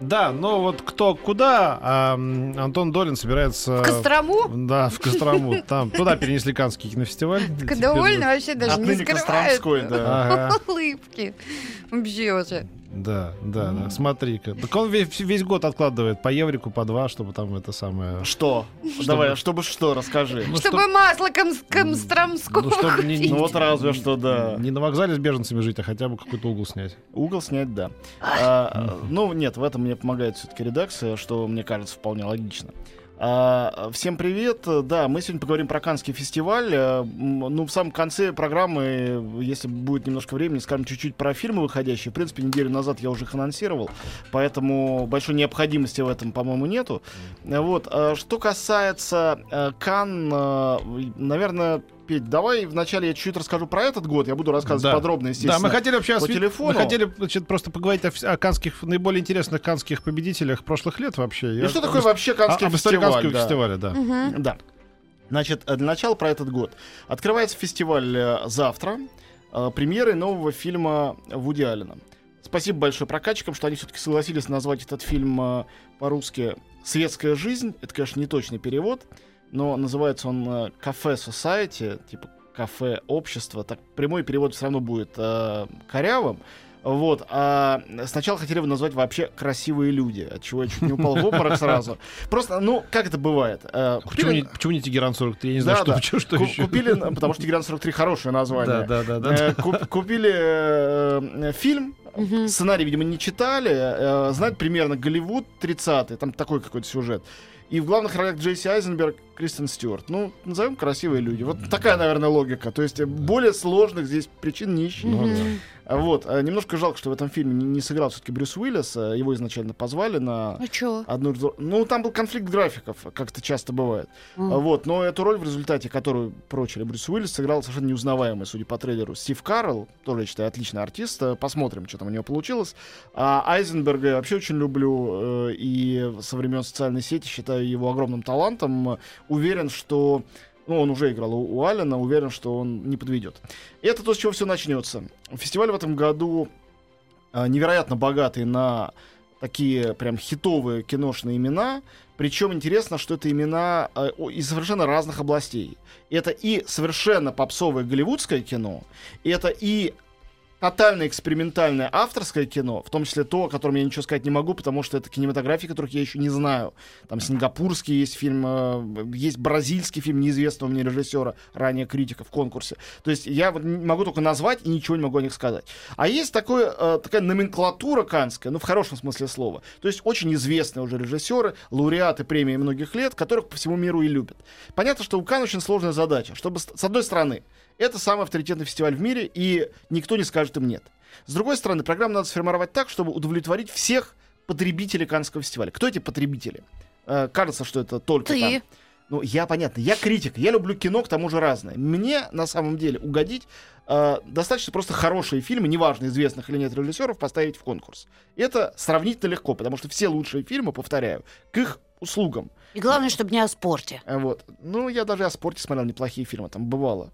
Да, но вот кто куда, а Антон Долин собирается... В Кострому? Да, в Кострому. Там, туда перенесли Каннский кинофестиваль. Так довольно вообще даже не скрывает Костромской, да. Улыбки. Вообще уже. Да, да, да, смотри-ка. Так он весь, весь год откладывает по еврику, по два, чтобы там это самое... Что? Давай, чтобы что, расскажи. Ну, Чтобы масло ком- комстромского Ну, чтобы не-. Ну вот разве что, да. Не на вокзале с беженцами жить, а хотя бы какой-то угол снять. Угол снять, да. А, ну, нет, в этом мне помогает все-таки редакция, что мне кажется вполне логично. А, всем привет. Да, мы сегодня поговорим про Каннский фестиваль. М, Ну, в самом конце программы, если будет немножко времени, скажем чуть-чуть про фильмы выходящие. В принципе, неделю назад я уже их анонсировал, поэтому большой необходимости в этом, по-моему, нету. Вот. а Что касается э, Кан, э, наверное, Петь, давай вначале я чуть-чуть расскажу про этот год. Я буду рассказывать Да. подробно, естественно. Да, мы хотели вообще по осве- телефону. Мы хотели значит, просто поговорить о, о канских, наиболее интересных канских победителях прошлых лет вообще. И Я- что такое об- вообще Каннский а- истории фестиваль? Каннского да. фестиваля, да. Мгм. Да. Значит, э, для начала про этот год. Открывается фестиваль э, завтра. э, Премьерой нового фильма Вуди Аллена. Спасибо большое прокатчикам, что они все-таки согласились назвать этот фильм э, по-русски «Светская жизнь». Это, конечно, не точный перевод, но называется он э, «Кафе Society», типа «Кафе общество». Так прямой перевод все равно будет э, корявым. Вот, а сначала хотели его назвать вообще красивые люди, от чего я чуть не упал в обморок сразу. Просто, ну, как это бывает? э, Почему купили- не, почему не Тегеран 43? Я не знаю, Да, что, да. почему- что Ку- еще. Купили, н- потому что Тигран 43 хорошее название. Да, да, да, да. Э, куп- Купили э, э, фильм, Мгм. сценарий, видимо, не читали, э, знают примерно Голливуд 30-й, там такой какой-то сюжет. И в главных ролях Джейси Айзенберг, Кристен Стюарт. Ну, назовем красивые люди. Вот такая, наверное, логика. То есть э, более сложных здесь причин не ищу. Ну, да. А Вот. э, Немножко жалко, что в этом фильме не, не сыграл все-таки Брюс Уиллис. э, Его изначально позвали на А одну... Ну, там был конфликт графиков, как это часто бывает. А Вот, но эту роль в результате, которую прочили Брюс Уиллис, сыграл совершенно неузнаваемый, судя по трейлеру, Стив Карл, тоже, я считаю, отличный артист. Э, Посмотрим, что там у него получилось. А Айзенберга я вообще очень люблю, э, и со времен социальной сети считаю его огромным талантом. Уверен, что ну, он уже играл у, у Аллена, уверен, что он не подведет. Это то, с чего все начнется. Фестиваль в этом году э, невероятно богатый на такие прям хитовые киношные имена. Причем интересно, что это имена э, из совершенно разных областей. Это и совершенно попсовое голливудское кино, это и тотально экспериментальное авторское кино, в том числе то, о котором я ничего сказать не могу, потому что это кинематографии, которых я еще не знаю. Там сингапурский есть фильм, э, есть бразильский фильм неизвестного мне режиссера, ранее критика в конкурсе. То есть я вот могу только назвать и ничего не могу о них сказать. А есть такое, э, такая номенклатура канская, ну в хорошем смысле слова. То есть очень известные уже режиссеры, лауреаты премии многих лет, которых по всему миру и любят. Понятно, что у Кан очень сложная задача, чтобы с одной стороны это самый авторитетный фестиваль в мире, и никто не скажет им нет. С другой стороны, программу надо сформировать так, чтобы удовлетворить всех потребителей Каннского фестиваля. Кто эти потребители? Э, кажется, что это только Ты. там. Ну, я понятно, я критик, я люблю кино, к тому же разное. Мне, на самом деле, угодить э, достаточно просто хорошие фильмы, неважно, известных или нет режиссеров, поставить в конкурс. Это сравнительно легко, потому что все лучшие фильмы, повторяю, к их услугам. И главное, чтобы не о спорте. А, Вот. Ну, я даже о спорте смотрел неплохие фильмы, там бывало.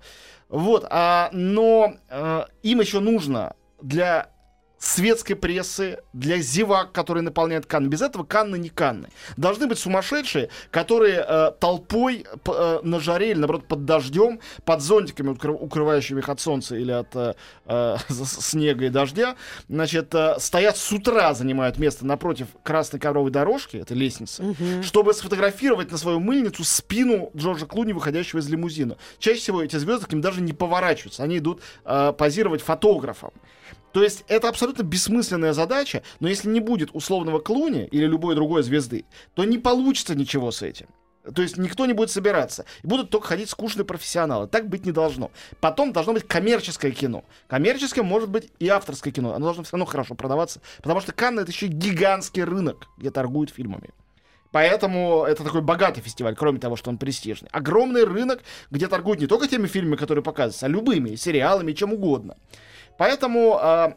Вот. А, но э, им еще нужно для светской прессы, для зевак, которые наполняют Канны. Без этого Канны не Канны. Должны быть сумасшедшие, которые э, толпой э, на жаре или, наоборот, под дождем, под зонтиками, укры- укрывающими их от солнца или от э, э, снега и дождя, значит, э, стоят с утра, занимают место напротив красной ковровой дорожки, это лестница, Мгм. чтобы сфотографировать на свою мыльницу спину Джорджа Клуни, выходящего из лимузина. Чаще всего эти звезды к ним даже не поворачиваются, они идут э, позировать фотографам. То есть это абсолютно бессмысленная задача, но если не будет условного Клуни или любой другой звезды, то не получится ничего с этим. То есть никто не будет собираться. Будут только ходить скучные профессионалы. Так быть не должно. Потом должно быть коммерческое кино. Коммерческое может быть и авторское кино. Оно должно все равно хорошо продаваться. Потому что Канны это еще гигантский рынок, где торгуют фильмами. Поэтому это такой богатый фестиваль, кроме того, что он престижный. Огромный рынок, где торгуют не только теми фильмами, которые показываются, а любыми, сериалами, чем угодно. Поэтому а,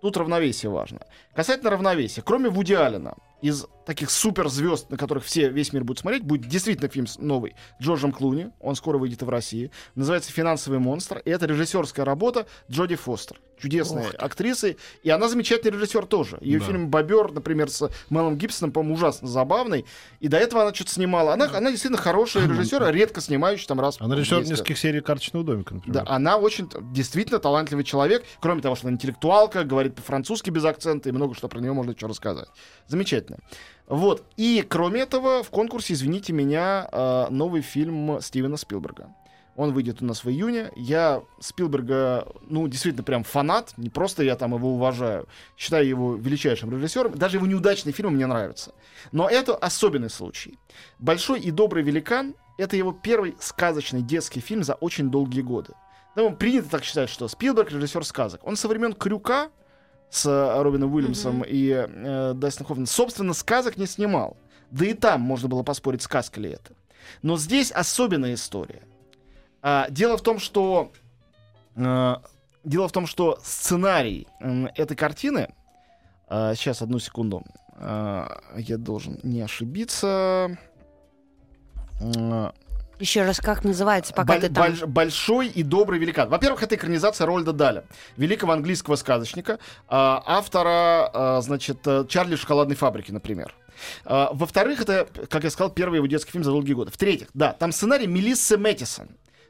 тут равновесие важно. Касательно равновесия, кроме Вуди Аллена, из таких суперзвезд, на которых все, весь мир будет смотреть, будет действительно фильм новый Джорджем Клуни. Он скоро выйдет и в России. Называется «Финансовый монстр». И это режиссерская работа Джоди Фостер. Чудесная актриса. И она замечательный режиссер тоже. Ее Да. фильм «Бобер», например, с Мелом Гибсоном, по-моему, ужасно забавный. И до этого она что-то снимала. Она, она действительно хорошая режиссер, редко снимающая там раз Она режиссер 10 лет. нескольких серий «Карточного домика», Да, например. она очень действительно талантливый человек. Кроме того, что она интеллектуалка, говорит по-французски без акцента, и много что про нее можно еще рассказать. Замечательно. Вот. И кроме этого, в конкурсе, извините меня, э, новый фильм Стивена Спилберга. Он выйдет у нас в июне. Я Спилберга, ну, действительно, прям фанат. Не просто я там его уважаю. Считаю его величайшим режиссером. Даже его неудачные фильмы мне нравятся. Но это особенный случай. «Большой и добрый великан» — это его первый сказочный детский фильм за очень долгие годы. Ну, принято так считать, что Спилберг режиссер сказок. Он со времен Крюка с э, Робином Уильямсом и э, Дастином Хоффманом, собственно, сказок не снимал. Да и там можно было поспорить, сказка ли это. Но здесь особенная история. А, дело в том, что э, дело в том, что сценарий м, этой картины а, сейчас одну секунду, А, я должен не ошибиться. А, Еще раз, как называется, пока Боль- ты там... больш- большой и добрый великан. Во-первых, это экранизация Рольда Даля, великого английского сказочника, а, автора, а, значит, э, Чарли шоколадной фабрики, например. А, Во-вторых, это, как я сказал, первый его детский фильм за долгие годы. В-третьих, да, там сценарий Мелиссы Мэттисон.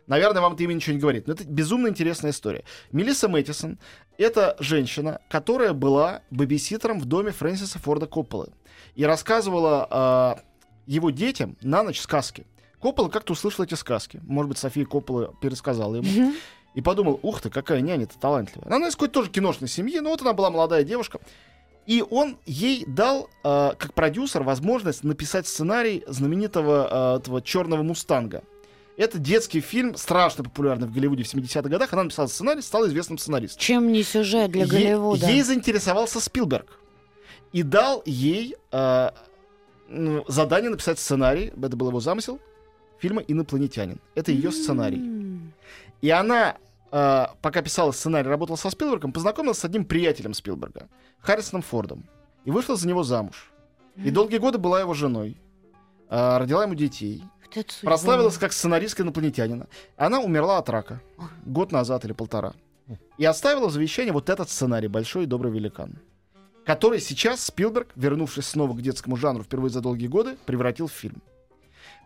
Наверное, вам это имя ничего не говорит, но это безумно интересная история. Мелисса Мэттисон — это женщина, которая была бэбиситером в доме Фрэнсиса Форда Копполы и рассказывала а, его детям на ночь сказки. Коппола как-то услышал эти сказки. Может быть, София Коппола пересказала ему. И подумал, ух ты, какая няня-то талантливая. Она из какой-то тоже киношной семьи, но вот она была молодая девушка. И он ей дал, э, как продюсер, возможность написать сценарий знаменитого э, этого черного мустанга. Это детский фильм, страшно популярный в Голливуде в 70-х годах. Она написала сценарий, стала известным сценаристом. Чем не сюжет для Е- Голливуда? Ей заинтересовался Спилберг. И дал ей э, задание написать сценарий, это был его замысел, фильма «Инопланетянин». Это ее сценарий. И она, э, пока писала сценарий, работала со Спилбергом, познакомилась с одним приятелем Спилберга, Харрисоном Фордом, и вышла за него замуж. И долгие годы была его женой. э, родила ему детей. Вот. Прославилась как сценаристка инопланетянина. Она умерла от рака. Год назад или полтора. И оставила в завещание вот этот сценарий «Большой и добрый великан», который сейчас Спилберг, вернувшись снова к детскому жанру впервые за долгие годы, превратил в фильм.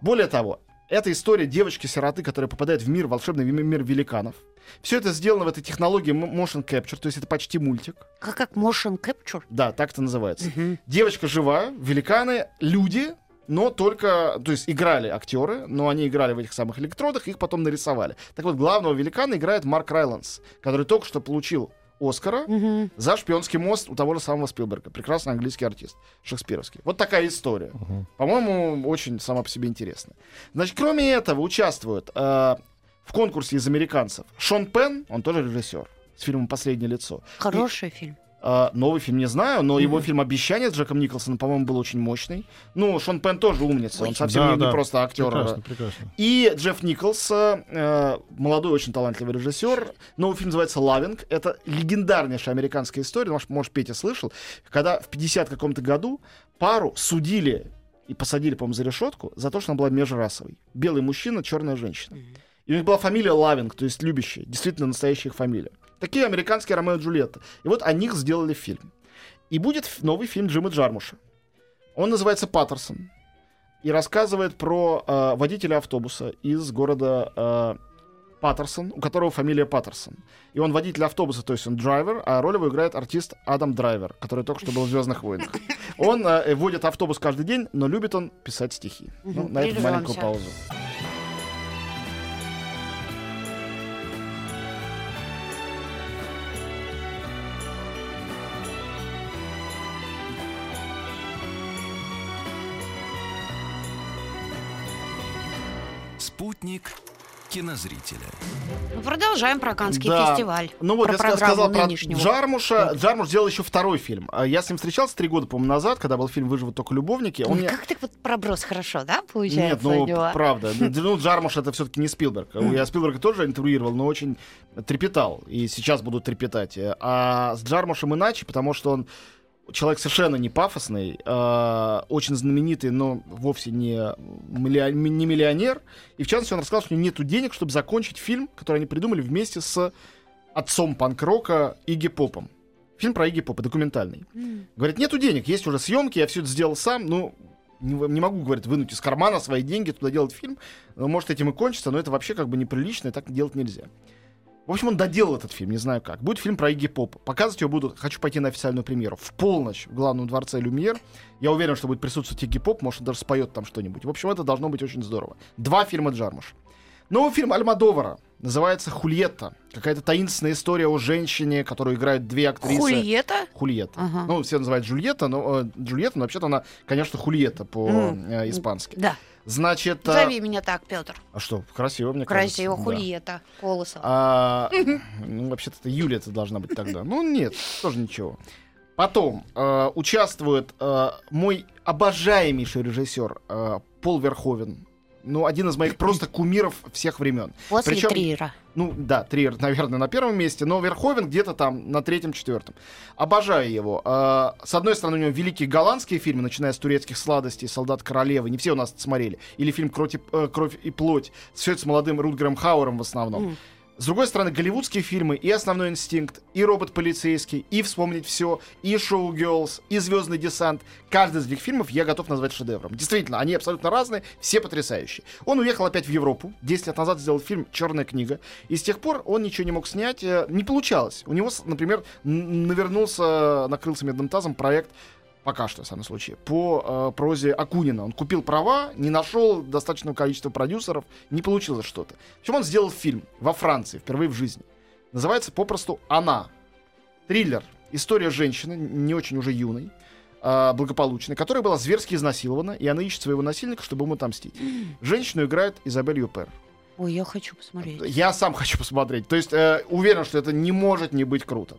Более того, это история девочки-сироты, которая попадает в мир, волшебный ми- мир великанов. Все это сделано в этой технологии motion capture, то есть это почти мультик. Как, как motion capture? Да, так это называется. Девочка жива, великаны, люди, но только, то есть играли актеры, но они играли в этих самых электродах, их потом нарисовали. Так вот, главного великана играет Марк Райландс, который только что получил Оскара Мгм. за шпионский мост у того же самого Спилберга. Прекрасный английский артист, шекспировский. Вот такая история. По-моему, очень сама по себе интересная. Значит, кроме этого участвуют э, в конкурсе из американцев Шон Пен, он тоже режиссер, с фильмом «Последнее лицо». Хороший фильм. А, новый фильм не знаю, но его фильм «Обещание» с Джеком Николсоном, по-моему, был очень мощный. Ну, Шон Пен тоже умница, он совсем Да, не, не да. просто актер. Прекрасно, прекрасно. И Джефф Николс, э, молодой, очень талантливый режиссер. Новый фильм называется «Лавинг». Это легендарнейшая американская история, может, может, Петя слышал, когда в 50 каком-то году пару судили и посадили, по-моему, за решетку за то, что она была межрасовой. Белый мужчина, черная женщина. И у них была фамилия Лавинг, то есть любящая, действительно настоящая их фамилия. Такие американские Ромео и Джульетта. И вот о них сделали фильм. И будет новый фильм Джима Джармуша. Он называется «Паттерсон» и рассказывает про э, водителя автобуса из города э, Паттерсон, у которого фамилия Паттерсон. И он водитель автобуса, то есть он драйвер, а роль его играет артист Адам Драйвер, который только что был в «Звездных войнах». Он э, водит автобус каждый день, но любит он писать стихи. Ну, Мгм, на эту маленькую паузу. Спутник кинозрителя. Ну, продолжаем про Каннский Да. фестиваль. Ну вот про я программу сказал про нынешнего. Джармуша. Джармуш сделал еще второй фильм. А Я с ним встречался три года, по-моему, назад, когда был фильм «Выживут только любовники». Он Ой, мне- Как ты вот проброс хорошо, да, получается? Нет, ну, у него? правда. Ну, Джармуш это все-таки не Спилберг. Я Спилберга тоже интервьюировал, но очень трепетал. И сейчас буду трепетать. А с Джармушем иначе, потому что он человек совершенно не пафосный, э, очень знаменитый, но вовсе не, миллион- не миллионер. И в частности, он рассказал, что у него нет денег, чтобы закончить фильм, который они придумали вместе с отцом панк-рока Игги Попом. Фильм про Игги Попа, документальный. М. Говорит, нету денег, есть уже съемки, я все это сделал сам, ну, не, не могу, говорит, вынуть из кармана свои деньги, туда делать фильм. Может, этим и кончится, но это вообще как бы неприлично, и так делать нельзя. В общем, он доделал этот фильм, не знаю как. Будет фильм про Игги Попа. Показывать его буду, хочу пойти на официальную премьеру. В полночь в главном дворце Люмьер. Я уверен, что будет присутствовать Игги Поп, может, он даже споет там что-нибудь. В общем, это должно быть очень здорово. Два фильма Джармуш. Новый фильм Альмадовара. Называется «Хульетта». Какая-то таинственная история о женщине, которую играют две актрисы. Хульета? Хульетта. Ага. Ну, все называют Джульетта, но э, Джульетта, но вообще-то она, конечно, Хульетта по-испански. Да. Значит, а, Зови меня так, Петр. а что, красиво, мне Красиво, кажется. да. Хульета. Колосова. А, ну, вообще-то это Юлия это должна быть тогда. Ну, нет, тоже ничего. Потом э, участвует э, мой обожаемейший режиссер э, Пол Верховен. Ну, один из моих просто кумиров всех времен. После причем- Триера. Ну, да, Триер, наверное, на первом месте, но Верховен где-то там на третьем, четвертом. Обожаю его. Э, С одной стороны, у него великие голландские фильмы, начиная с турецких сладостей, Солдат королевы. Не все у нас это смотрели. Или фильм «Кровь и, э, «Кровь и плоть». Все это с молодым Рутгером Хауэром в основном. М. С другой стороны, голливудские фильмы и «Основной инстинкт», и «Робот полицейский», и «Вспомнить все», и «Шоу Girls», и «Звездный десант». Каждый из этих фильмов я готов назвать шедевром. Действительно, они абсолютно разные, все потрясающие. Он уехал опять в Европу. 10 лет назад сделал фильм «Черная книга». И с тех пор он ничего не мог снять. э, Не получалось. У него, например, навернулся, накрылся медным тазом проект пока что, в самом случае, по э, прозе Акунина. Он купил права, не нашел достаточного количества продюсеров, не получилось что-то. В общем, он сделал фильм во Франции, впервые в жизни. Называется попросту «Она». Триллер. История женщины, не очень уже юной, э, благополучной, которая была зверски изнасилована, и она ищет своего насильника, чтобы ему отомстить. Женщину играет Изабель Юпер. Ой, я хочу посмотреть. Я сам хочу посмотреть. То есть э, уверен, что это не может не быть круто.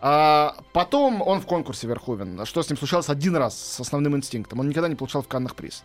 А, потом он в конкурсе Верховен. Что с ним случалось один раз с основным инстинктом. Он никогда не получал в Каннах приз.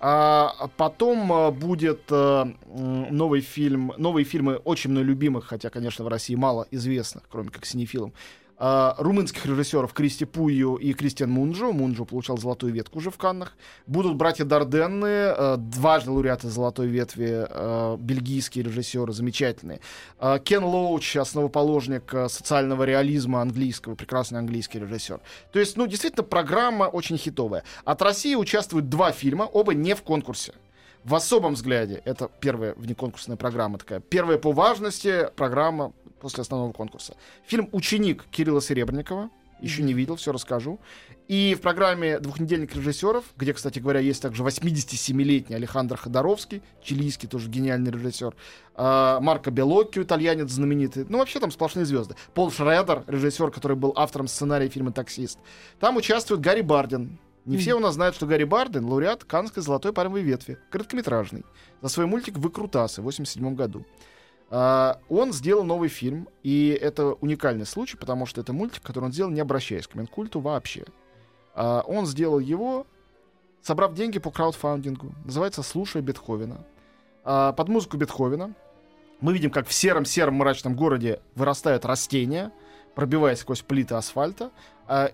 А, потом э, будет э, новый фильм, новые фильмы очень мной любимых, хотя, конечно, в России мало известных, кроме как синефилом, а, румынских режиссеров Кристи Пую и Кристиан Мунджо. Мунджо получал золотую ветку уже в Каннах. Будут братья Дарденны, э, дважды лауреаты золотой ветви, э, бельгийские режиссеры, замечательные. Э, Кен Лоуч, основоположник э, социального реализма английского, прекрасный английский режиссер. То есть, ну, действительно, программа очень хитовая. От России участвуют два фильма, оба не в конкурсе. В особом взгляде это первая внеконкурсная программа такая. Первая по важности программа после основного конкурса. Фильм «Ученик» Кирилла Серебренникова. Еще не видел, все расскажу. И в программе «Двухнедельник режиссеров», где, кстати говоря, есть также 87-летний Александр Ходоровский, чилийский тоже гениальный режиссер, а, Марко Белоккио, итальянец знаменитый. Ну, вообще там сплошные звезды. Пол Шредер, режиссер, который был автором сценария фильма «Таксист». Там участвует Гарри Бардин. Не все у нас знают, что Гарри Барден — лауреат Каннской золотой пальмовой ветви, короткометражный, за свой мультик «Выкрутасы» в 87 году. А, он сделал новый фильм, и это уникальный случай, потому что это мультик, который он сделал, не обращаясь к Минкульту вообще. А, он сделал его, собрав деньги по краудфандингу. Называется «Слушай Бетховена». А, под музыку Бетховена мы видим, как в сером-сером мрачном городе вырастают растения, пробиваясь сквозь плиты асфальта.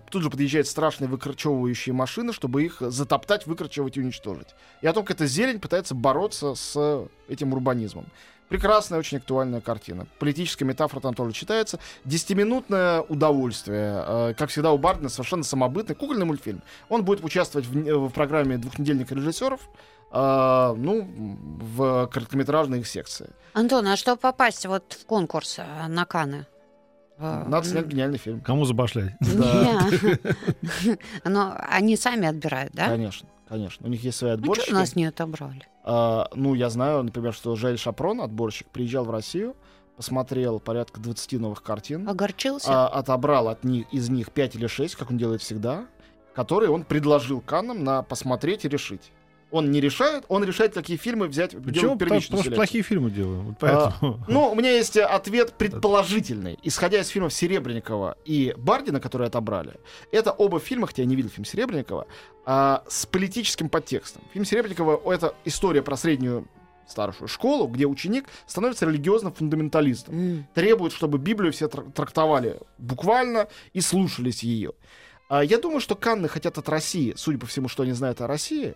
Тут же подъезжают страшные выкорчевывающие машины, чтобы их затоптать, выкорчевать и уничтожить. И о том, как эта зелень пытается бороться с этим урбанизмом. Прекрасная, очень актуальная картина. Политическая метафора там тоже читается. Десятиминутное удовольствие. Э, Как всегда у Бардена совершенно самобытный кукольный мультфильм. Он будет участвовать в, в программе двухнедельника режиссеров. э, ну, в короткометражной их секции. Антон, а чтобы попасть вот в конкурс э, на Каны? Надо снять гениальный фильм. Кому забашлять? Но они сами отбирают, да? Конечно, конечно. У них есть свои Ну, отборщики. что нас не отобрали? А, ну, я знаю, например, что Жаль Шапрон, отборщик, приезжал в Россию, посмотрел порядка 20 новых картин, Огорчился? а, отобрал от них, из них 5 или 6, как он делает всегда, которые он предложил Каннам на посмотреть и решить. Он не решает, он решает, какие фильмы взять в Почему? Потому, потому что плохие фильмы делаю. Вот А, поэтому. ну, у меня есть э, ответ предположительный. Исходя из фильмов Серебренникова и Бардина, которые отобрали, это оба фильма, хотя я не видел фильм Серебренникова, а, с политическим подтекстом. Фильм Серебренникова — это история про среднюю старшую школу, где ученик становится религиозным фундаменталистом. М. Требует, чтобы Библию все трак- трактовали буквально и слушались ее. А, Я думаю, что Канны хотят от России, судя по всему, что они знают о России,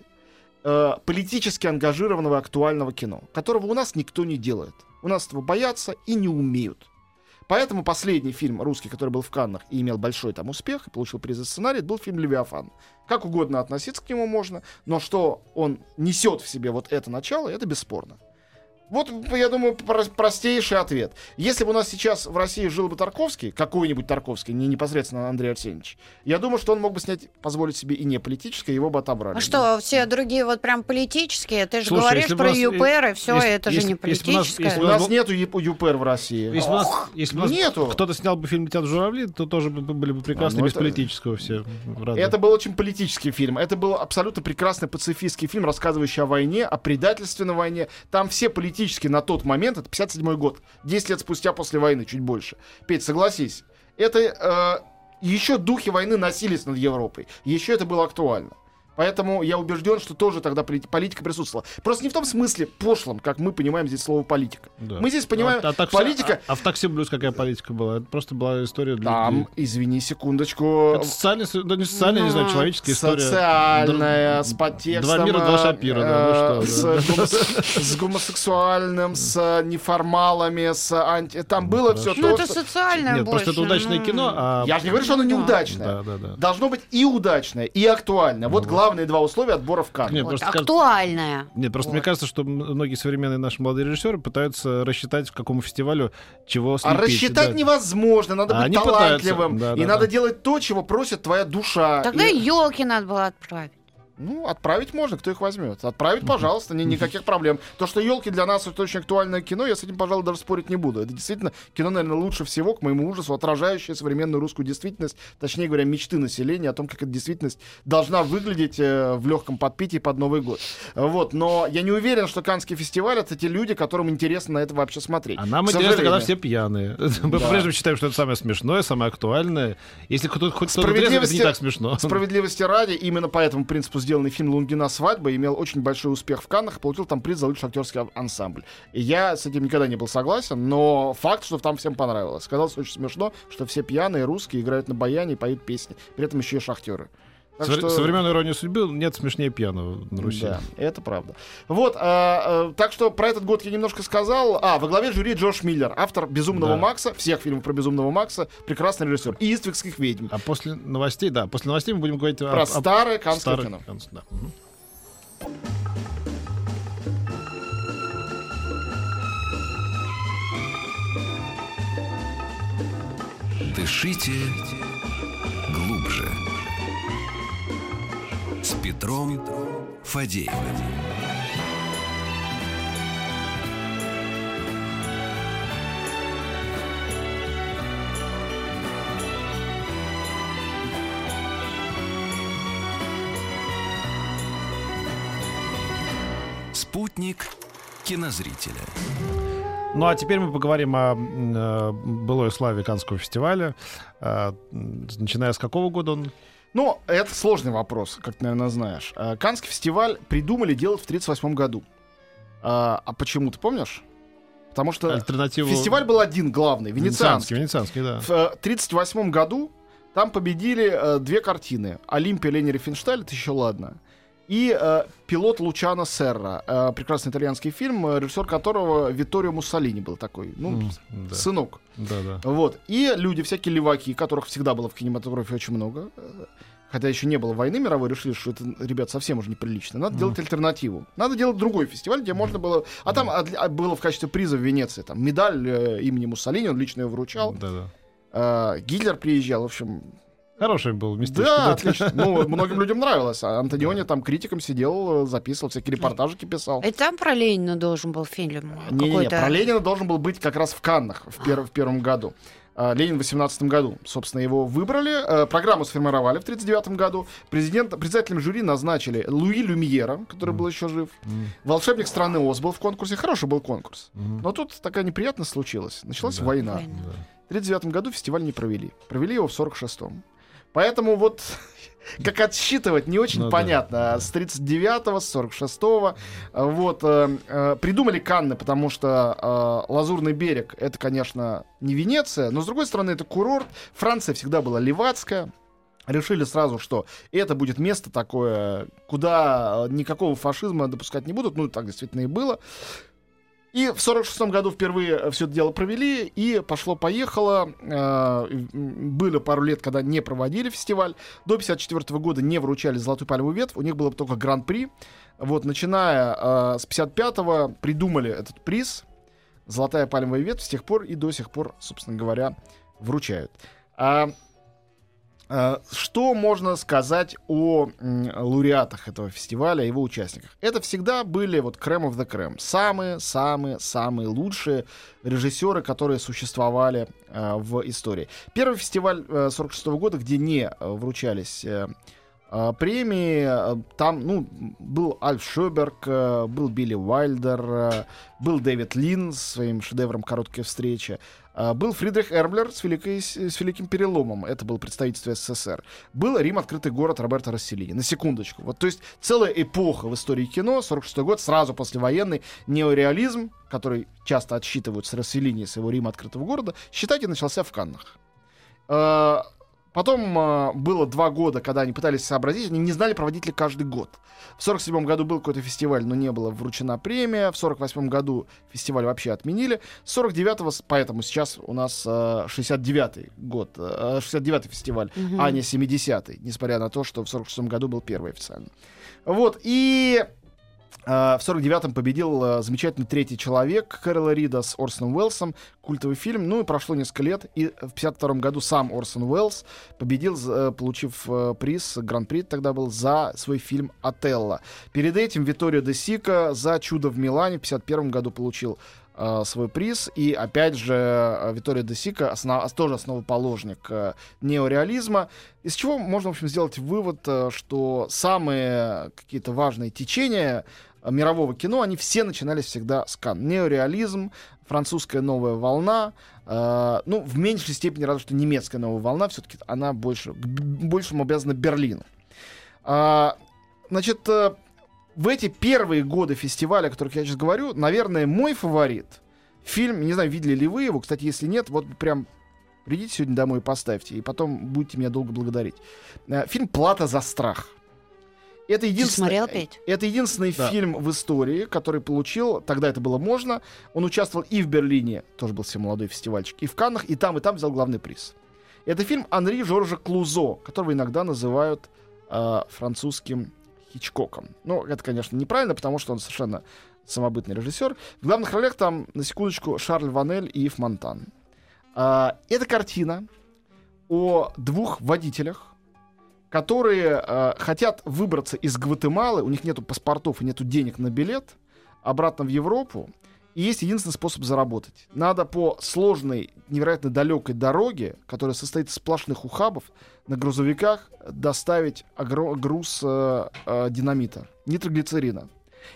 э, политически ангажированного актуального кино, которого у нас никто не делает. У нас этого боятся и не умеют. Поэтому последний фильм русский, который был в Каннах и имел большой там успех, и получил приз за сценарий, был фильм «Левиафан». Как угодно относиться к нему можно, но что он несет в себе вот это начало, это бесспорно. Вот, я думаю, про- простейший ответ. Если бы у нас сейчас в России жил бы Тарковский, какой-нибудь Тарковский, не непосредственно Андрей Арсеньевич, я думаю, что он мог бы снять, позволить себе и не политическое, его бы отобрали. А что, все другие вот прям политические? Ты же Слушай, говоришь если про нас- ЮПР, и все, если- это же если- не если бы у нас- политическое. если У нас нету ЮП- ЮПР в России. Если у нас, если у нас Нету. кто-то снял бы фильм «Летят журавли», то тоже бы были бы прекрасны А, ну без это- политического все. рады. Это был очень политический фильм. Это был абсолютно прекрасный пацифистский фильм, рассказывающий о войне, о предательстве на войне. Там все политические на тот момент, это 57 год, 10 лет спустя после войны, чуть больше. Петь, согласись, это э, еще духи войны носились над Европой. Еще это было актуально. Поэтому я убежден, что тоже тогда поли- политика присутствовала. Просто не в том смысле пошлом, как мы понимаем здесь слово политика. Да. Мы здесь понимаем, а, а так политика... а, а в такси блюз какая политика была? Это просто была история для Там, людей. извини секундочку, Это социальная, да не социальная, не знаю, Ну, человеческая история. Социальная, с подтекстом. Два мира, два Шапира, да, ну э, что, с, гомос- с гомосексуальным, с неформалами, с анти... Там было все Ну, то, это что... социальное Нет, больше. просто это удачное ну. кино, а... Я же не говорю, что оно неудачное. Да, да, да. Должно быть и удачное, и актуальное. Вот главные два условия отбора в Канн. Нет, Вот, просто кажется- актуальное. Нет, просто мне Вот. кажется, что многие современные наши молодые режиссеры пытаются рассчитать, к какому фестивалю чего А слепить. рассчитать да. невозможно, надо А быть они пытаются, талантливым. да, и да, надо да. делать то, чего просит твоя душа. Тогда И- елки надо было отправить. Ну, отправить можно, кто их возьмет. Отправить, пожалуйста, ни- никаких проблем. То, что елки для нас это очень актуальное кино, я с этим, пожалуй, даже спорить не буду. Это действительно кино, наверное, лучше всего, к моему ужасу, отражающее современную русскую действительность, точнее говоря, мечты населения о том, как эта действительность должна выглядеть э, в легком подпитии под Новый год. Вот, но я не уверен, что Каннский фестиваль это те люди, которым интересно на это вообще смотреть. А нам К интересно, когда все пьяные. Мы Да. по-прежнему считаем, что это самое смешное, самое актуальное. Если кто-то хоть кто-то трезвый, это не так смешно. Справедливости ради, именно по этому принципу сделанный фильм «Лунгина свадьба» имел очень большой успех в Каннах получил там приз за лучший актерский ан- ансамбль. И я с этим никогда не был согласен, но факт, что там всем понравилось. Казалось очень смешно, что все пьяные русские играют на баяне и поют песни. При этом еще и шахтеры. Так Совре- что- Современную иронию судьбы нет смешнее пьяного на Руси. Да, это правда. Вот, а, а, так что про этот год я немножко сказал. А, во главе жюри Джош Миллер, автор «Безумного Да. Макса», всех фильмов про «Безумного Макса», прекрасный режиссер. И «Иствикских ведьм». А после новостей, да, после новостей мы будем говорить Про о, о- старое каннское старых кино. Каннс, да. Мгм. Дышите глубже. С Петром Фадеевым. Спутник кинозрителя. Ну а теперь мы поговорим о э, былой славе Каннского фестиваля. Э, начиная с какого года он? Ну, это сложный вопрос, как ты, наверное, знаешь. А, Каннский фестиваль придумали делать в 1938 году. А, а почему, ты помнишь? Потому что Альтернативу... фестиваль был один главный, Венецианский, венецианский. венецианский, да. В 1938 году там победили э, две картины. «Олимпия» Лени Рифеншталь, это еще ладно. И э, «Пилот Лучано Серра», э, прекрасный итальянский фильм, э, режиссер которого Витторио Муссолини был такой, ну, с- да. сынок. Да, да. Вот. И люди, всякие леваки, которых всегда было в кинематографе очень много, э, хотя еще не было войны мировой, решили, что это, ребят, совсем уже неприлично. Надо делать альтернативу. Надо делать другой фестиваль, где можно было... А там отли- а, было в качестве приза в Венеции там медаль э, имени Муссолини, он лично ее вручал. Да, да. Э, Гитлер приезжал, в общем... Хороший был местечко. Да, отлично. Ну, многим людям нравилось. А Антониони там критиком сидел, э, записывал, всякие репортажики писал. И там про Ленина должен был фильм Не-не-не, какой-то. про Ленина должен был быть как раз в Каннах в, пер- в первом году. А, Ленин в 18 году, собственно, его выбрали. Э, Программу сформировали в 39 году. Президент, председателем жюри назначили Луи Люмьера, который был еще жив. Волшебник страны Оз был в конкурсе. Хороший был конкурс. Но тут такая неприятность случилась. Началась Да. война. Война. В 1939 году фестиваль не провели. Провели его в 46-м. Поэтому вот как отсчитывать не очень Ну понятно. да. С 39-го, с 46-го. э, Вот. э, э, Придумали Канны, потому что э, Лазурный берег — это, конечно, не Венеция, но, с другой стороны, это курорт. Франция всегда была левацкая. Решили сразу, что это будет место такое, куда э, никакого фашизма допускать не будут. Ну, так действительно и было. И в 46 году впервые все это дело провели, и пошло-поехало. Э, Были пару лет, когда не проводили фестиваль. До 54 года не вручали «Золотую пальмовую ветвь», у них было только гран-при. Вот, начиная э, с 55-го придумали этот приз «Золотая пальмовая ветвь», с тех пор и до сих пор, собственно говоря, вручают. А, Что можно сказать о лауреатах этого фестиваля, его участниках? Это всегда были вот крем of the крем. Самые-самые-самые лучшие режиссеры, которые существовали э, в истории. Первый фестиваль э, 46 года, где не э, вручались э, э, премии, э, там, ну, был Альф Шоберг, э, был Билли Уайлдер, э, был Дэвид Лин с своим шедевром «Короткая встреча», Был Фридрих Эрблер с, великой, с великим переломом. Это был представительство СССР. Был Рим «Открытый город» Роберта Расселини. На секундочку. Вот, то есть целая эпоха в истории кино. 46 год, сразу послевоенный неореализм, который часто отсчитывают с Расселини, с его Рима «Открытого города», считайте, начался в Каннах. Потом а, было два года, когда они пытались сообразить, они не знали, проводить ли каждый год. В 47 году был какой-то фестиваль, но не была вручена премия. В 48 году фестиваль вообще отменили. С 49-го, с- поэтому сейчас у нас а, 69-й год, а, 69-й фестиваль, Мгм. а не 70-й, несмотря на то, что в 46 году был первый официально. Вот, и в 49-м победил а, замечательный третий человек Кэрола Рида с Орсоном Уэллсом, культовый фильм. Ну и прошло несколько лет, и в 52 году сам Орсон Уэллс победил, э, получив э, приз, гран-при тогда был, за свой фильм «Отелло». Перед этим Виторио де Сика за «Чудо в Милане» в 51 году получил э, свой приз. И опять же, э, Виторио де Сика основ- тоже основоположник э, неореализма. Из чего можно, в общем, сделать вывод, э, что самые какие-то важные течения э, мирового кино, они все начинались всегда с Кан. Неореализм, французская новая волна, э, ну, в меньшей степени, разве что немецкая новая волна, все-таки она больше, к большему обязана Берлину. А, значит, э, в эти первые годы фестиваля, о которых я сейчас говорю, наверное, мой фаворит фильм, не знаю, видели ли вы его, кстати, если нет, вот прям придите сегодня домой и поставьте, и потом будете меня долго благодарить. Э, Фильм «Плата за страх». Это единственный, смотрел опять? это единственный Да. фильм в истории, который получил, тогда это было можно, он участвовал и в Берлине, тоже был все молодой фестивальчик, и в Каннах, и там, и там взял главный приз. Это фильм Анри Жоржа Клузо, которого иногда называют э, французским Хичкоком. Ну, это, конечно, неправильно, потому что он совершенно самобытный режиссер. В главных ролях там, на секундочку, Шарль Ванель и Ив Монтан. А, это картина о двух водителях, которые э, хотят выбраться из Гватемалы, у них нету паспортов и нету денег на билет, обратно в Европу, и есть единственный способ заработать. Надо по сложной, невероятно далекой дороге, которая состоит из сплошных ухабов, на грузовиках доставить груз э, э, динамита, нитроглицерина.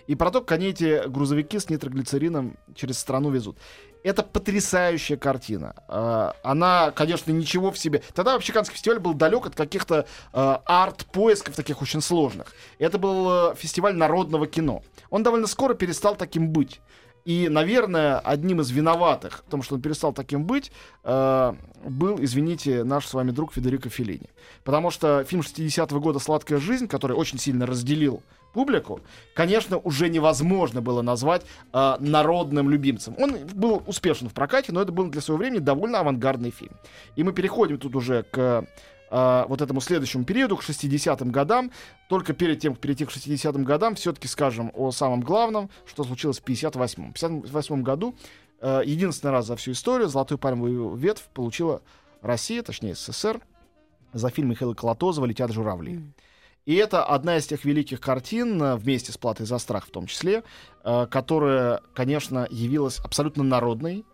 И потом они эти грузовики с нитроглицерином через страну везут. Это потрясающая картина. Э, Она, конечно, ничего в себе. Тогда вообще Каннский фестиваль был далек от каких-то э, арт-поисков таких очень сложных. Это был э, фестиваль народного кино. Он довольно скоро перестал таким быть. И, наверное, одним из виноватых в том, что он перестал таким быть, э, был, извините, наш с вами друг Федерико Феллини. Потому что фильм 60-го года «Сладкая жизнь», который очень сильно разделил публику, конечно, уже невозможно было назвать э, народным любимцем. Он был успешен в прокате, но это был для своего времени довольно авангардный фильм. И мы переходим тут уже к э, вот этому следующему периоду, к 60-м годам. Только перед тем, как перейти к 60-м годам, все-таки скажем о самом главном, что случилось в 58-м. В 58 году э, единственный раз за всю историю золотую пальмовую ветвь получила Россия, точнее СССР, за фильм Михаила Колотозова «Летят журавли». М. И это одна из тех великих картин, э, вместе с «Платой за страх» в том числе, э, которая, конечно, явилась абсолютно народной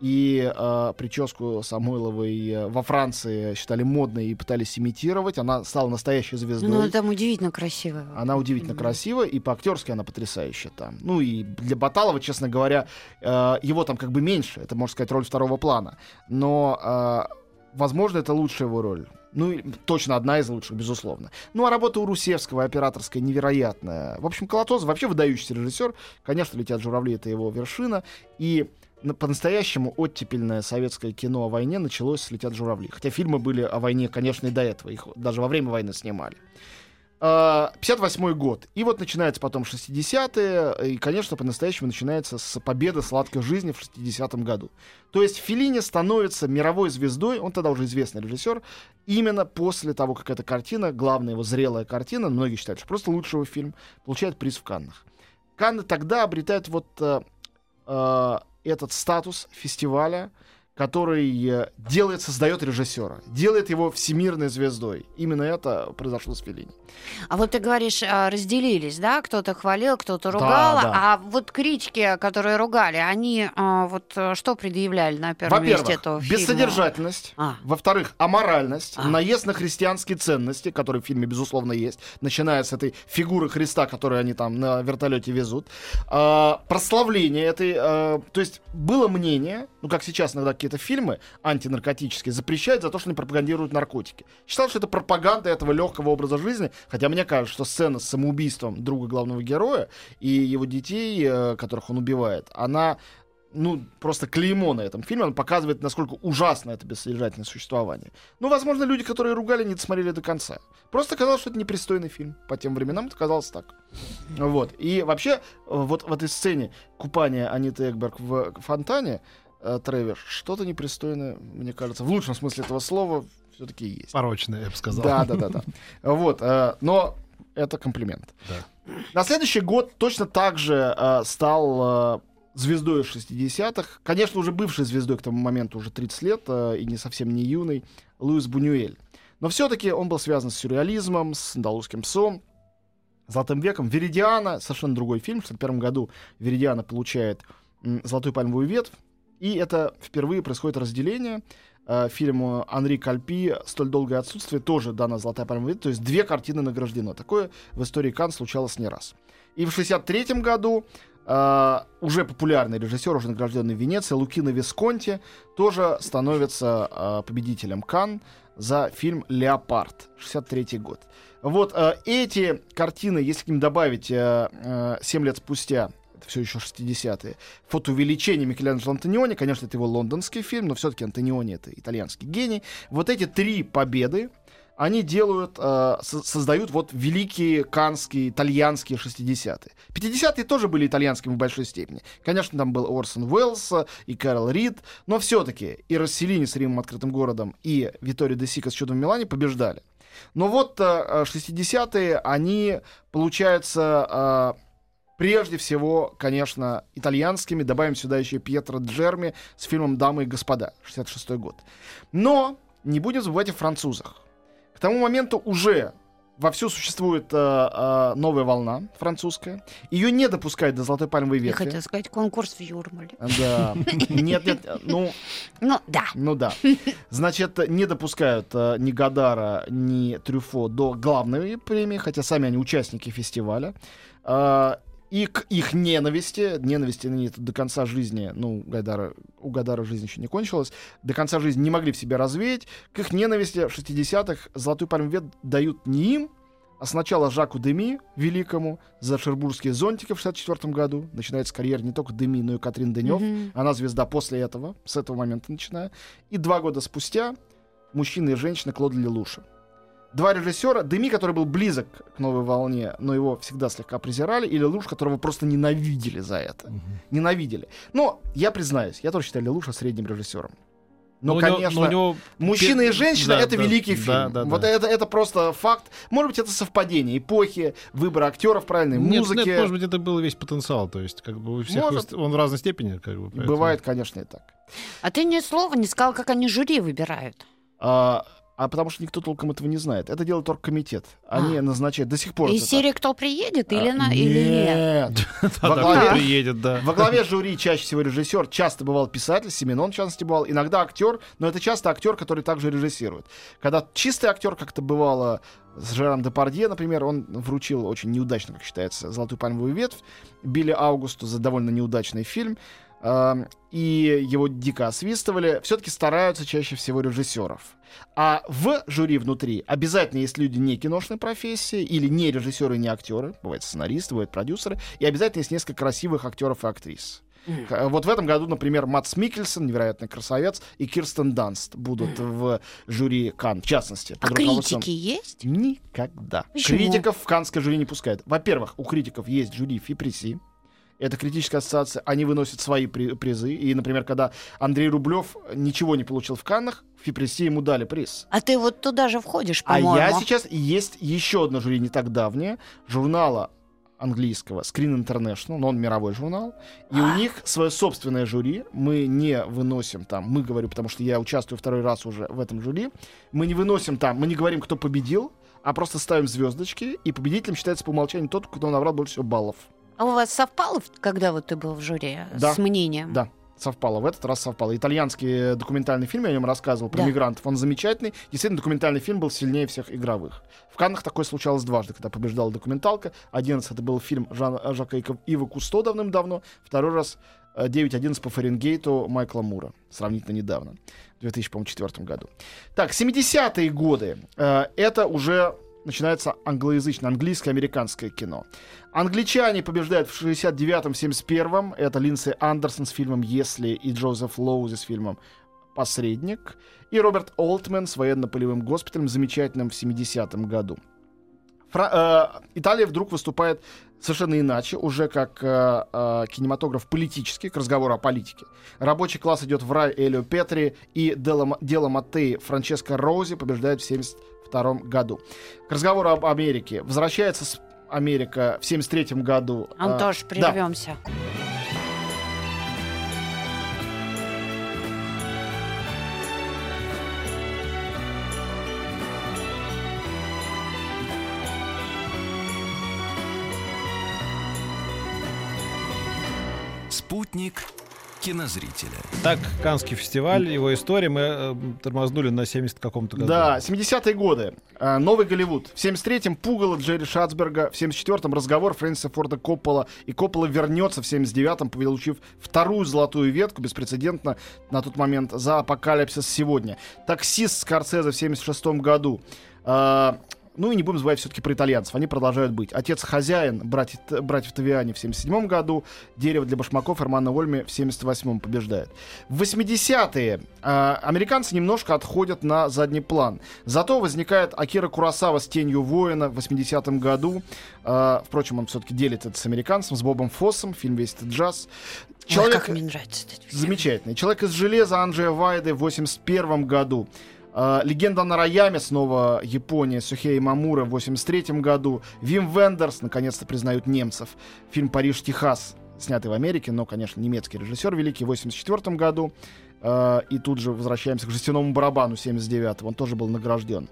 и э, прическу Самойловой э, во Франции считали модной и пытались имитировать. Она стала настоящей звездой. Ну, там удивительно красиво. Она удивительно Мгм. красивая, и по-актерски она потрясающая там. Ну и для Баталова, честно говоря, э, его там как бы меньше. Это, можно сказать, роль второго плана. Но, э, возможно, это лучшая его роль. Ну, точно одна из лучших, безусловно. Ну, а работа у Русевского операторская невероятная. В общем, Колотозов вообще выдающийся режиссер. Конечно, «Летят журавли» — это его вершина. И на- по-настоящему оттепельное советское кино о войне началось с «Летят журавли». Хотя фильмы были о войне, конечно, и до этого. Их даже во время войны снимали. А, 58 год. И вот начинается потом 60-е, и, конечно, по-настоящему начинается с победы сладкой жизни в 60-м году. То есть Феллини становится мировой звездой, он тогда уже известный режиссер, именно после того, как эта картина, главная его зрелая картина, многие считают, что просто лучший его фильм, получает приз в Каннах. Канны тогда обретают вот э, э, этот статус фестиваля, который э, делает, создает режиссера, делает его всемирной звездой. Именно это произошло с Феллини. А вот ты говоришь, а, разделились, да? Кто-то хвалил, кто-то Да, ругал. да. А вот критики, которые ругали, они а, вот а, что предъявляли на первом месте Во-первых, этого фильма? бессодержательность. А. Во-вторых, аморальность, А. наезд на христианские ценности, которые в фильме, безусловно, есть, начиная с этой фигуры Христа, которую они там на вертолете везут. А, прославление этой... а, то есть было мнение, ну, как сейчас иногда какие-то фильмы антинаркотические запрещают за то, что они пропагандируют наркотики. Считал, что это пропаганда этого легкого образа жизни, хотя мне кажется, что сцена с самоубийством друга главного героя и его детей, э, которых он убивает, она ну, просто клеймо на этом фильме. Он показывает, насколько ужасно это бессодержательное существование. Ну, возможно, люди, которые ругали, не досмотрели до конца. Просто казалось, что это непристойный фильм. По тем временам это казалось так. Вот. И вообще, э, вот в этой сцене купания Аниты Экберг в фонтане, э, Тревер, что-то непристойное, мне кажется, в лучшем смысле этого слова все-таки есть. Порочное, я бы сказал. Да, да, да, да. Вот, э, но это комплимент. Да. На следующий год точно так же э, стал звездой 60-х. Конечно, уже бывшей звездой к тому моменту, уже 30 лет, и не совсем не юный, Луис Бунюэль. Но все-таки он был связан с сюрреализмом, с андалузским псом, Золотым веком. Веридиана, совершенно другой фильм. В 1961 году Веридиана получает золотую пальмовую ветвь. И это впервые происходит разделение. Э, фильму Анри Кальпи «Столь долгое отсутствие» тоже дана золотая ветвь. То есть две картины награждено. Такое в истории Кан случалось не раз. И в 1963 году э, уже популярный режиссер, уже награжденный в Венеции, Лукино Висконти, тоже становится э, победителем Кан за фильм «Леопард», 63 год. Вот э, эти картины, если к ним добавить э, э, 7 лет спустя, это все еще 60-е, фотоувеличение Микеланджело Антониони, конечно, это его лондонский фильм, но все-таки Антониони это итальянский гений. Вот эти три победы, они делают, э, со- создают вот великие канские, итальянские 60-е. 50-е тоже были итальянскими в большой степени. Конечно, там был Орсон Уэллс э, и Кэрол Рид, но все-таки и Расселини с Римом открытым городом, и Виторио де Сика с чудом в Милане побеждали. Но вот э, э, 60-е, они, получается, э, прежде всего, конечно, итальянскими. Добавим сюда еще Пьетро Джерми с фильмом «Дамы и господа», 66 год. Но не будем забывать о французах. К тому моменту уже вовсю существует э, э, новая волна французская. Ее не допускают до золотой пальмовой Я ветви. хотела сказать конкурс в Юрмале. Да. Нет, нет, ну, Ну, да. ну да. Значит, не допускают э, ни Гадара, ни Трюфо до главной премии, хотя сами они участники фестиваля. А, и к их ненависти, ненависти они до конца жизни, ну, Гайдара, у Гадара жизнь еще не кончилась, до конца жизни не могли в себе развеять. К их ненависти в 60-х золотую пальму вет дают не им, а сначала Жаку Деми, великому, за шербургские зонтики в 64 году. Начинается карьера не только Деми, но и Катрин Денев. Мгм. Она звезда после этого, с этого момента начиная. И два года спустя мужчина и женщина Клод Лелуша. Два режиссера, Деми, который был близок к новой волне, но его всегда слегка презирали, и Лелуш, которого просто ненавидели за это. Ненавидели. Но я признаюсь, я тоже считаю Лелуша средним режиссером. Но, него- конечно, но у него Мужчина и женщина да, это да, великий да, фильм. да, вот да. Это, это просто факт. Может быть, это совпадение эпохи, выбора актеров, правильной Нет, музыки. нет, может быть, это был весь потенциал. То есть, как бы у всех Может. он в разной степени, как бы. поэтому- Бывает, конечно, и так. А ты ни слова не сказал, как они жюри выбирают. А, А потому что никто толком этого не знает. Это делает оргкомитет. Они назначают до сих пор. Из это серии «Кто приедет» или, А, на, или нет? Во главе- приедет, да. Во главе жюри чаще всего режиссер, часто бывал писатель, Семенон, в частности, бывал, иногда актер, но это часто актер, который также режиссирует. Когда чистый актер, как это бывало с Жером Депардье, например, он вручил очень неудачно, как считается, «Золотую пальмовую ветвь» Билли Аугусту за довольно неудачный фильм, и его дико освистывали, все-таки стараются чаще всего режиссеров. А в жюри внутри обязательно есть люди не киношной профессии, или не режиссеры, не актеры, бывают сценаристы, бывают продюсеры, и обязательно есть несколько красивых актеров и актрис. Вот в этом году, например, Матс Микельсон, невероятный красавец, и Кирстен Данст будут в жюри Кан, в частности. А руководством- критики есть? Никогда. Почему? Критиков в канское жюри не пускают. Во-первых, у критиков есть жюри ФИПРИСИ. Это критическая ассоциация. Они выносят свои при- призы. И, например, когда Андрей Рублев ничего не получил в Каннах, в ФИПРИСИ ему дали приз. А ты вот туда же входишь, А по-моему. я сейчас... Есть еще одно жюри не так давнее. Журнала английского Screen International, но он мировой журнал. И у них свое собственное жюри. Мы не выносим там, мы говорю, потому что я участвую второй раз уже в этом жюри. Мы не выносим там, мы не говорим, кто победил, а просто ставим звездочки, и победителем считается по умолчанию тот, кто набрал больше всего баллов. А у вас совпало, когда вот ты был в жюри, Да. с мнением? Да, совпало. В этот раз совпало. Итальянский документальный фильм, я о нем рассказывал, про Да. мигрантов. Он замечательный. Действительно, документальный фильм был сильнее всех игровых. В Каннах такое случалось дважды, когда побеждала документалка. Один раз это был фильм Жана Жака Ика- Ива Кусто давным-давно. Второй раз э, 9.11 по Фаренгейту Майкла Мура. Сравнительно недавно. В 2004 году. Так, 70-е годы. Э, это уже начинается англоязычное, английско-американское кино. Англичане побеждают в 69-м, 71-м. Это Линдси Андерсон с фильмом «Если» и Джозеф Лоузи с фильмом «Посредник». И Роберт Олтмен с военно-полевым госпиталем, замечательным в 70-м году. Фра- э, Италия вдруг выступает совершенно иначе, уже как э, э, кинематограф политический, к разговору о политике. Рабочий класс идет в рай Элио Петри и Дело, Дело Маттеи Франческо Роузи побеждает в 72 году. К разговору об Америке. Возвращается с Америка в 73 году. Антош, да. прервемся. Спутник кинозрителя. Так, Канский фестиваль, его история, мы э, тормознули на 70 каком-то году. Да, 70-е годы. Э, Новый Голливуд. В 73-м Пугало Джерри Шацберга. В 74-м разговор Фрэнсиса Форда Коппола. И Коппола вернется в 79-м, получив вторую золотую ветку, беспрецедентно на тот момент, за «Апокалипсис сегодня». Таксист Скорсезе в 76-м году. Э, ну и не будем забывать все-таки про итальянцев. Они продолжают быть. Отец-хозяин, братья, братьев Тавиани в 77 году. Дерево для башмаков Эрмана Ольми в 78-м побеждает. В 80-е э, американцы немножко отходят на задний план. Зато возникает Акира Курасава с «Тенью воина» в 80-м году. Э, впрочем, он все-таки делит это с американцем, с Бобом Фоссом. Фильм «Весь этот джаз». Ой, как мне нравится. Замечательный. Человек из железа Анджея Вайды в 81 году. А, Легенда на Раяме, снова Япония, Сухей Мамура в 83 году. Вим Вендерс, наконец-то признают немцев. Фильм «Париж, Техас», снятый в Америке, но, конечно, немецкий режиссер великий, в 84 году. А, И тут же возвращаемся к жестяному барабану 79-го. Он тоже был награжден.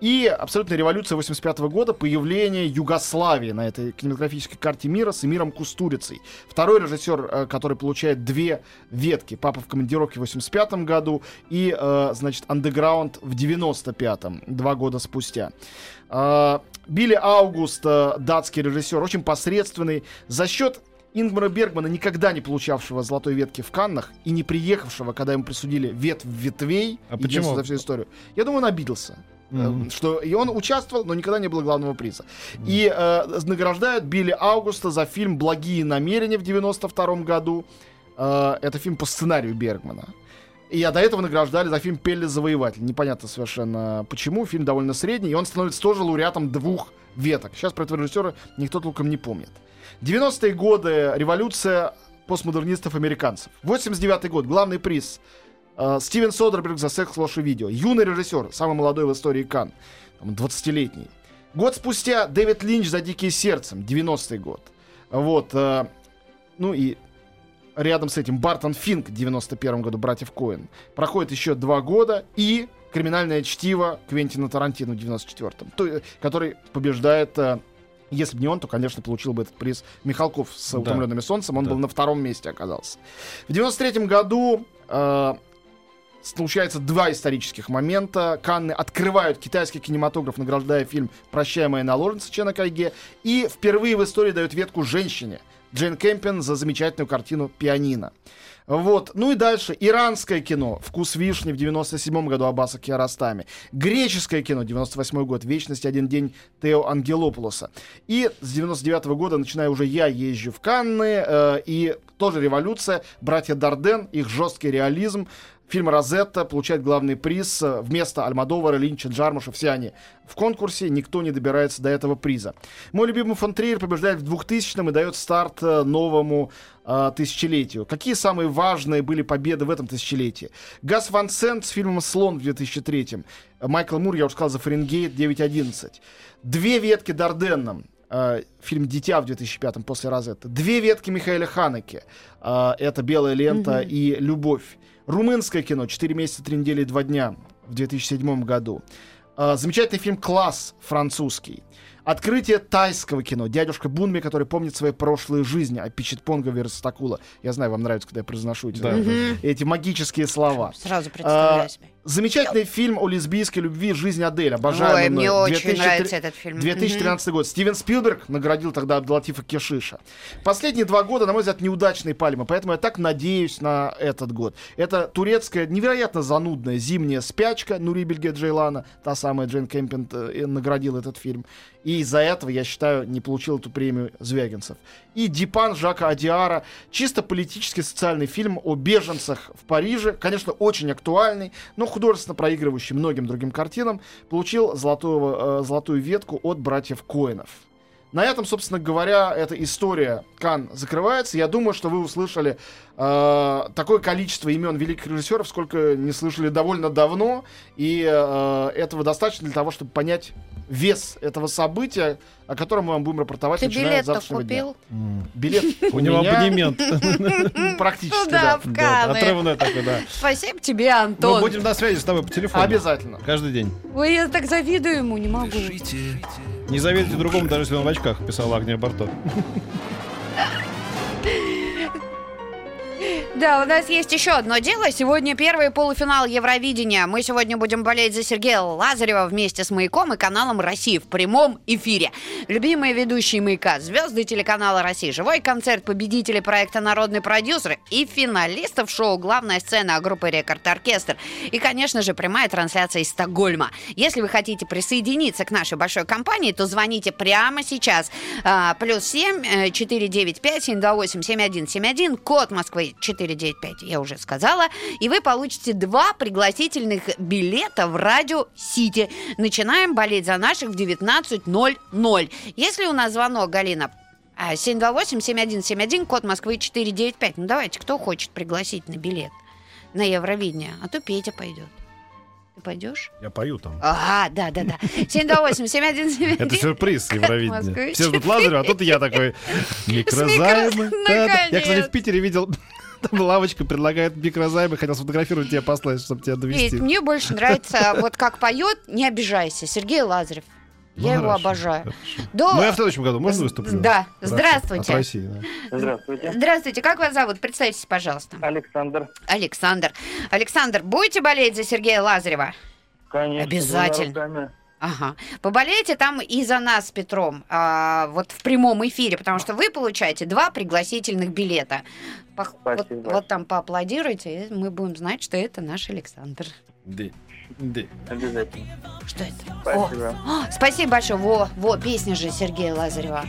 И абсолютная революция 85 года, появление Югославии на этой кинематографической карте мира с Эмиром Кустурицей. Второй режиссер, э, который получает две ветки. «Папа в командировке» в 85 году и, э, значит, «Андеграунд» в 95-м, два года спустя. Э, Билли Аугуст, э, датский режиссер, очень посредственный. За счет Ингмара Бергмана, никогда не получавшего золотой ветки в Каннах и не приехавшего, когда ему присудили ветвь ветвей, А почему? за всю историю. Я думаю, он обиделся. Э, Что и он участвовал, но никогда не было главного приза. И э, награждают Билли Аугуста за фильм «Благие намерения» в 92 году. Э, это фильм по сценарию Бергмана. И а до этого награждали за фильм «Пелли Завоеватель». Непонятно совершенно почему. Фильм довольно средний, и он становится тоже лауреатом двух веток. Сейчас про этого режиссера никто толком не помнит. 90-е годы, революция постмодернистов-американцев. 89-й год, главный приз. Э, Стивен Содерберг за секс, ложь и видео. Юный режиссер, самый молодой в истории Кан. 20-летний. Год спустя Дэвид Линч за «Дикие сердцем», 90-й год. Вот. э, ну и рядом с этим Бартон Финк в 91 году, «Братьев Коэн». Проходит еще два года, и «Криминальное чтиво» Квентина Тарантино в 94-м, то, э, который побеждает если бы не он, то, конечно, получил бы этот приз Михалков с Да. «Утомленными солнцем». Он Да. был на втором месте оказался. В 93 году э, случается два исторических момента. Канны открывают китайский кинематограф, награждая фильм «Прощай, моя наложница» Чена Кайге. И впервые в истории дают ветку женщине. Джейн Кемпин за замечательную картину «Пианино». Вот. Ну и дальше. Иранское кино. «Вкус вишни» в 97 году Аббаса Киаростами. Греческое кино. 98 год. «Вечность. Один день» Тео Ангелопулоса. И с 99 года, начиная уже я, езжу в Канны. э, и тоже революция. «Братья Дарден». Их жесткий реализм. Фильм «Розетта» получает главный приз э, вместо Альмадовара, Линча, Джармуша. Все они в конкурсе. Никто не добирается до этого приза. Мой любимый фон Триер побеждает в 2000-м и дает старт э, новому э, тысячелетию. Какие самые важные были победы в этом тысячелетии? Гас Ван Сент с фильмом «Слон» в 2003-м. Майкл Мур, я уже сказал, за «Фаренгейт» 9.11. Две ветки Дарденном. э, фильм «Дитя» в 2005-м после «Розетты». Две ветки Михаэля Ханеке. э, это «Белая лента» и «Любовь». Румынское кино «Четыре месяца, три недели и два дня» в 2007 году. Э, замечательный фильм «Класс» французский. Открытие тайского кино. Дядюшка Бунми, который помнит свои прошлые жизни. А Пичетпонга Верстакула. Я знаю, вам нравится, когда я произношу эти, Да, эти магические слова. Сразу представляю А, себе. Замечательный фильм о лесбийской любви «Жизнь Адель». Обожаю. Ой, мне очень 2003 нравится этот фильм. 2013 год. Стивен Спилберг наградил тогда Абдулатифа Кешиша. Последние два года, на мой взгляд, неудачные пальмы, поэтому я так надеюсь на этот год. Это турецкая, невероятно занудная зимняя спячка Нури Бельге Джейлана, та самая Джейн Кемпин э, наградил этот фильм. И из-за этого, я считаю, не получил эту премию Звягинцев. И Дипан Жака Адиара. Чисто политический социальный фильм о беженцах в Париже. Конечно, очень актуальный, но художественно проигрывающий многим другим картинам. Получил золотую, э, золотую ветку от братьев Коинов. На этом, собственно говоря, эта история Кан закрывается. Я думаю, что вы услышали э, такое количество имен великих режиссеров, сколько не слышали довольно давно. И э, этого достаточно для того, чтобы понять вес этого события, о котором мы вам будем рапортовать, Ты начиная с завтрашнего дня. купил? Билет У него абонемент. практически, Туда, да. Отрывной такой, да. Спасибо тебе, Мы Антон. будем на связи с тобой по телефону. Обязательно. Каждый день. Ой, я так завидую ему, не могу. Пишите Не завидуйте другому, даже если он в очках, писала Агния Барто. Да, у нас есть еще одно дело. Сегодня первый полуфинал Евровидения. Мы сегодня будем болеть за Сергея Лазарева вместе с «Маяком» и каналом «России» в прямом эфире. Любимые ведущие «Маяка», звезды телеканала «Россия», живой концерт победителей проекта «Народный продюсер» и финалистов шоу «Главная сцена» группы «Рекорд Оркестр». И, конечно же, прямая трансляция из Стокгольма. Если вы хотите присоединиться к нашей большой компании, то звоните прямо сейчас. А, плюс 7 495 728 7171, код Москвы 495, я уже сказала. И вы получите два пригласительных билета в Радио Сити. Начинаем болеть за наших в 19.00. Если у нас звонок, Галина, а, 728-7171, код Москвы 495. Ну давайте, кто хочет пригласить на билет на Евровидение? А то Петя пойдет. Ты пойдешь? Я пою там. Ага, да, да, да. 728-7171. Это сюрприз Евровидения. Все ждут Лазарева, а тут я такой. Микрозаймы. Я, кстати, в Питере видел, там лавочка предлагает микрозаймы, хотел сфотографировать тебя, послать, чтобы тебя довести. мне больше нравится, вот как поет, не обижайся, Сергей Лазарев. Я Ну, его хорошо, обожаю. хорошо. До- Ну, я в следующем году, можно выступлю? Да. Здравствуйте. От России, да. Здравствуйте. Здравствуйте, как вас зовут? Представьтесь, пожалуйста. Александр. Александр. Александр, будете болеть за Сергея Лазарева? Конечно. Обязательно. Ага. Поболейте там и за нас с Петром, а, вот в прямом эфире, потому что вы получаете два пригласительных билета. Пох- вот, вот там поаплодируйте, и мы будем знать, что это наш Александр. Да. Да. Обязательно. Что это? Спасибо. О, о, спасибо большое. Во, во, песня же Сергея Лазарева.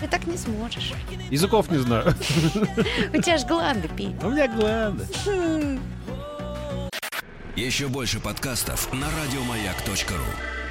Ты так не сможешь. Языков не знаю. У тебя ж гланды пить. У меня главное. Еще больше подкастов на радиомаяк.ру.